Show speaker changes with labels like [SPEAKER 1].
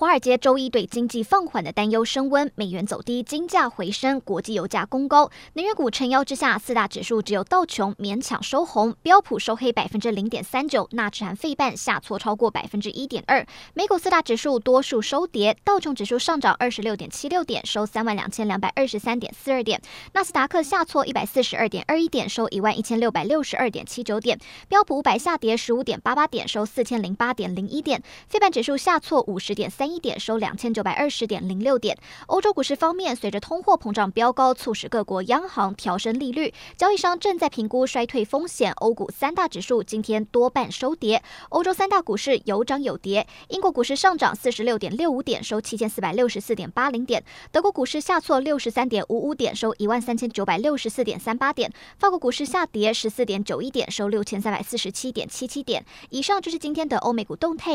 [SPEAKER 1] 华尔街周一对经济放缓的担忧升温，美元走低，金价回升，国际油价攻高，能源股撑腰之下，四大指数只有道琼勉强收红，标普收黑百分之零点三九，纳指含费半下挫超过百分之一点二。美股四大指数多数收跌，道琼指数上涨二十六点七六点，收三万两千两百二十三点四二点；纳斯达克下挫一百四十二点二一点，收一万一千六百六十二点七九点；标普五百下跌十五点八八点，收四千零八点零一点；费半指数下挫五十点三一点收两千九百二十点零六点。欧洲股市方面，随着通货膨胀飙高，促使各国央行调升利率，交易商正在评估衰退风险。欧股三大指数今天多半收跌，欧洲三大股市有涨有跌。英国股市上涨四十六点六五点，收七千四百六十四点八零点；德国股市下挫六十三点五五点，收一万三千九百六十四点三八点；法国股市下跌十四点九一点，收六千三百四十七点七七点。以上就是今天的欧美股动态。